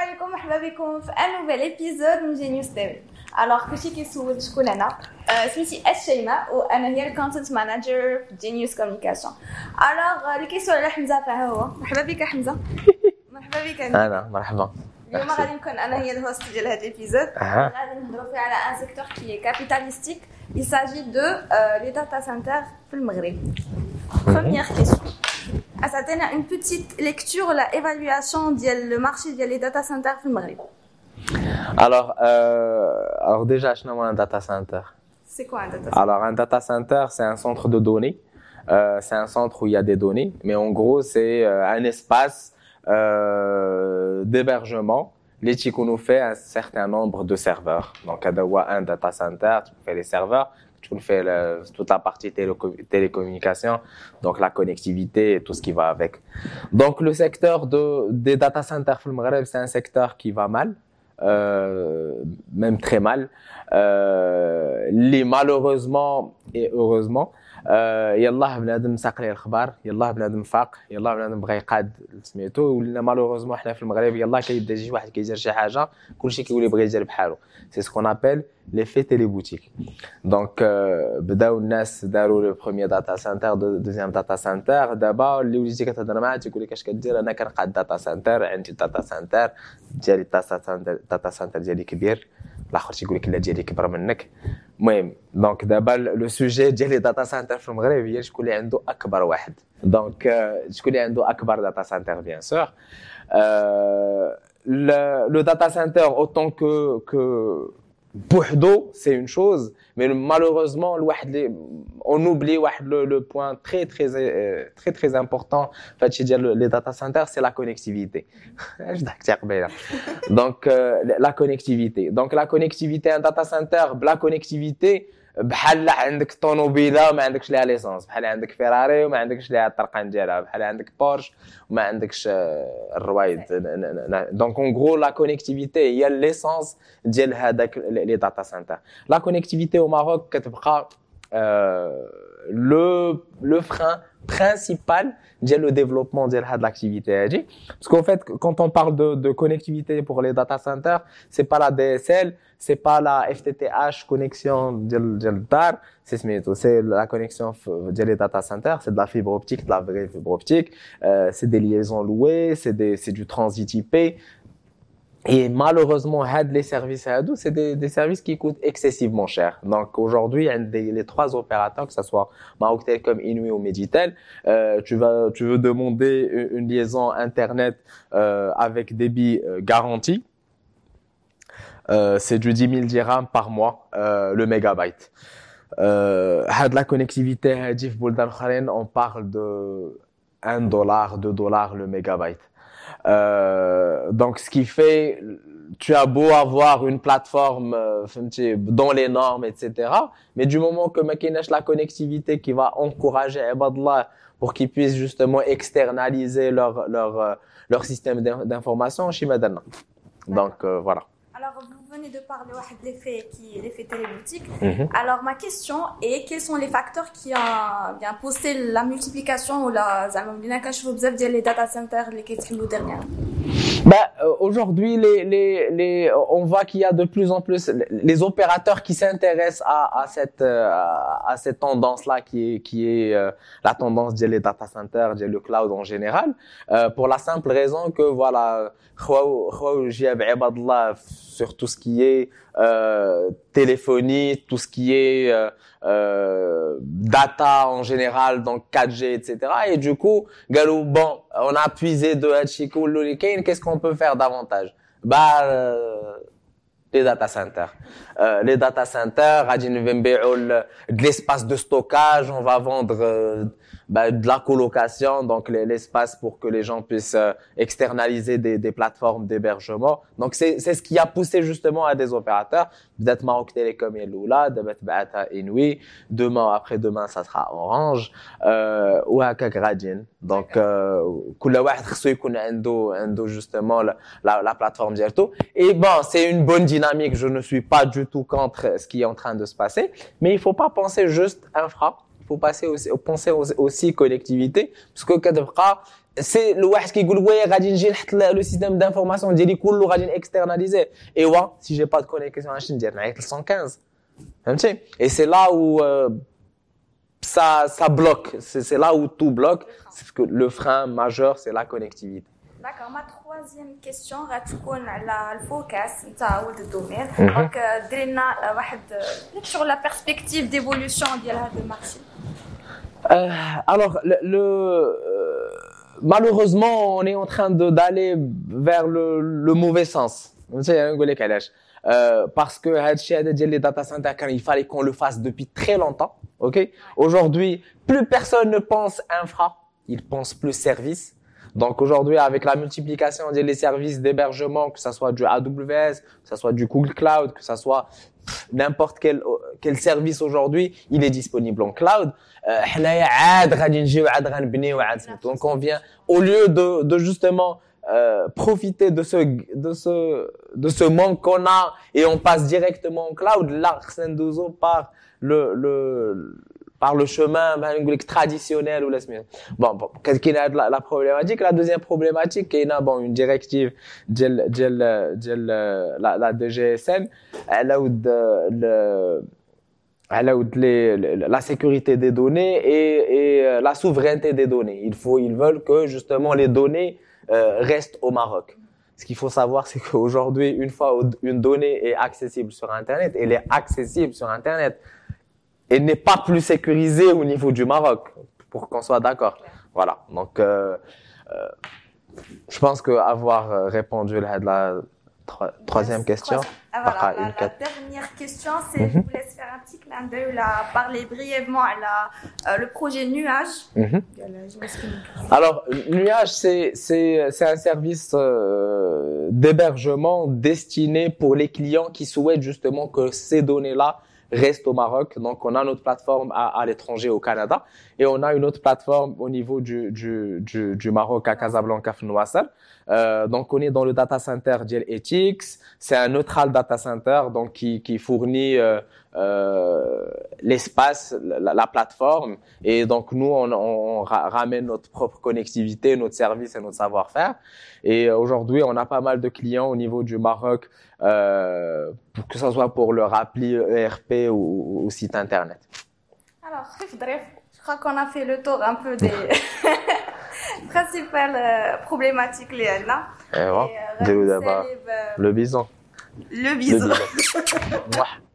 عليكم مرحبا بكم في ان نوفيل ايبيزود من جينيوس تيفي الوغ كلشي كيسول شكون انا سميتي الشيماء وانا هي الكونتنت مانجر في جينيوس كوميونيكاسيون الوغ اللي كيسول على حمزه فها هو مرحبا بك حمزه مرحبا بك انا مرحبا اليوم غادي نكون انا هي الهوست ديال هذا الابيزود غادي نهضروا فيه على ان سيكتور كي كابيتاليستيك il s'agit de euh, les data centers في المغرب première question تعطينا une petite lecture la évaluation ديال le marché ديال les data centers في المغرب alors euh, alors déjà شنو un data center c'est quoi un data center alors un data center c'est un centre de données euh, c'est un centre où il y a des données mais en gros c'est euh, un espace euh, d'hébergement les nous fait un certain nombre de serveurs. Donc, un data center, tu fais les serveurs, tu fais toute la partie télécommunication, donc la connectivité et tout ce qui va avec. Donc, le secteur de, des data centers, c'est un secteur qui va mal, euh, même très mal. Euh, les, malheureusement et heureusement, آه، يلاه بنادم ساق ليه الخبار يلاه بنادم فاق يلاه بنادم بغى يقاد سميتو ولينا مالوغوزمون حنا في المغرب يلاه كيبدا يجي واحد كيدير شي حاجة كلشي كيولي بغى يدير بحالو سي سكون ابل لي في تيلي بوتيك دونك بداو الناس داروا لو بروميير داتا سنتر دوزيام داتا سنتر دابا اللي وليتي كتهضر معاه تيقول لك اش كدير أنا كنقاد داتا سنتر عندي داتا سنتر ديالي داتا سنتر ديالي كبير. الآخر تيقول لك لا ديالي كبر منك. المهم دونك دابا لو سوجي ديال لي داتا سنتر في المغرب هي شكون اللي عنده أكبر واحد. دونك شكون اللي عنده أكبر داتا سنتر بيان سور لو داتا سنتر اوتون كو كو Bouhdo, c'est une chose, mais malheureusement, on oublie le, point très, très, euh, très, très important, les data centers, c'est la connectivité. Donc, euh, la connectivité. Donc, la connectivité, un data center, la connectivité, بحال عندك طوموبيلة وما عندكش ليها ليسونس بحال عندك فيراري وما عندكش ليها الطرقان ديالها بحال عندك بورش وما عندكش الروايد. دونك اون غرو لا كونيكتيفيتي هي ليسونس ديال هذاك لي داتا سنتر لا كونيكتيفيتي au Maroc كتبقى لو لو فران principal le développement de l'activité. Parce qu'en fait, quand on parle de, de connectivité pour les data centers, c'est pas la DSL, c'est pas la FTTH connexion de DAR, c'est la connexion des data centers, c'est de la fibre optique, de la vraie fibre optique, euh, c'est des liaisons louées, c'est du transit IP, et malheureusement, les services c'est des, des, services qui coûtent excessivement cher. Donc aujourd'hui, les trois opérateurs, que ce soit Maroc Telecom, Inouï ou Meditel, euh, tu vas, tu veux demander une liaison internet euh, avec débit euh, garanti. Euh, c'est du 10 000 dirhams par mois euh, le mégabyte. Euh, la connectivité, on parle de 1 dollar, 2 dollars le mégabyte. Euh, donc, ce qui fait, tu as beau avoir une plateforme euh, dans les normes, etc. Mais du moment que Makinesh la connectivité qui va encourager Ibadallah pour qu'ils puissent justement externaliser leur leur euh, leur système d'information, chez Donc euh, voilà. Vous venez de parler de l'effet qui l'effet téléboutique. Mhm. Alors, ma question est quels sont les facteurs qui ont bien poussé la multiplication ou la les data centers les questions dernières? Bah, euh, aujourd'hui, les, les, les, on voit qu'il y a de plus en plus les opérateurs qui s'intéressent à, à cette euh, à, cette tendance-là qui est qui est euh, la tendance des data centers, le cloud en général, pour la simple raison que voilà, sur tout ce qui est euh, téléphonie, tout ce qui est euh, euh, data en général, donc 4G, etc. Et du coup, galou, bon, on a puisé de Hachiko qu'est-ce qu'on peut faire davantage? Bah, euh, les data centers. Euh, les data centers, de l'espace de stockage, on va vendre euh, bah, de la colocation, donc l'espace pour que les gens puissent euh, externaliser des, des plateformes d'hébergement. Donc c'est ce qui a poussé justement à des opérateurs. Peut-être Maroc Télécom et Lula, Bata Inouï. Demain, après-demain, ça sera Orange euh, ou à Gradin. Donc, euh, justement la, la, la plateforme Zerto. Et bon, c'est une bonne dynamique. Je ne suis pas du tout contre ce qui est en train de se passer, mais il faut pas penser juste infra faut passer aussi, penser aussi connectivité, parce que كتبقى c'est le واحد كيقول وي غادي نجي نحط le système d'information ديالي كله غادي نكسترناليزي ايوا si j'ai pas de connexion اش ندير نعيط ل 115 فهمتي et c'est là où euh, ça ça bloque c'est là où tout bloque c'est que le frein majeur c'est la connectivité D'accord, ma troisième question غتكون على الفوكاس انت هو الدومين دونك دير لنا واحد sur la perspective d'évolution ديال هذا المارشي alors le, le euh, malheureusement on est en train d'aller vers le, le mauvais sens. Euh, parce que les data centers il fallait qu'on le fasse depuis très longtemps ok? Aujourd'hui plus personne ne pense infra il pense plus service. Donc aujourd'hui, avec la multiplication des services d'hébergement, que ce soit du AWS, que ce soit du Google Cloud, que ce soit n'importe quel quel service aujourd'hui, il est disponible en cloud. Euh, Donc on vient au lieu de, de justement euh, profiter de ce de ce de ce manque qu'on a et on passe directement en cloud, là par le le par le chemin ben, traditionnel ou la. Bon, bon qu'est-ce qu'il a la, la problématique? La deuxième problématique, il y a bon, une directive de, de, de, la, la DGSN, elle a le a les, la sécurité des données et, et, euh, la souveraineté des données. Il faut, ils veulent que justement les données euh, restent au Maroc. Ce qu'il faut savoir, c'est qu'aujourd'hui, une fois une donnée est accessible sur Internet, elle est accessible sur Internet et n'est pas plus sécurisé au niveau du Maroc, pour qu'on soit d'accord. Voilà. Donc, euh, euh, je pense que avoir euh, répondu à la troisième question. Ah, voilà, la, la, dernière question, c'est mm -hmm. je vous laisse faire un petit clin d'œil là, parler brièvement à la, euh, le projet Nuage. Mm -hmm. Alors, Nuage, c'est un service euh, d'hébergement destiné pour les clients qui souhaitent justement que ces données-là reste au Maroc. Donc, on a notre plateforme à, à l'étranger au Canada et on a une autre plateforme au niveau du, du, du, du Maroc à Casablanca, Fnouassal. Euh, donc, on est dans le data center Gel Ethics. C'est un neutral data center donc qui, qui fournit euh, euh, l'espace, la, la, plateforme. Et donc, nous, on, on, ramène notre propre connectivité, notre service et notre savoir-faire. Et aujourd'hui, on a pas mal de clients au niveau du Maroc, euh, que ce soit pour leur appli ERP ou, ou site internet. Alors, je crois qu'on a fait le tour un peu des principales euh, problématiques les là. Et, et, euh, le bison. Le bison. Le bison.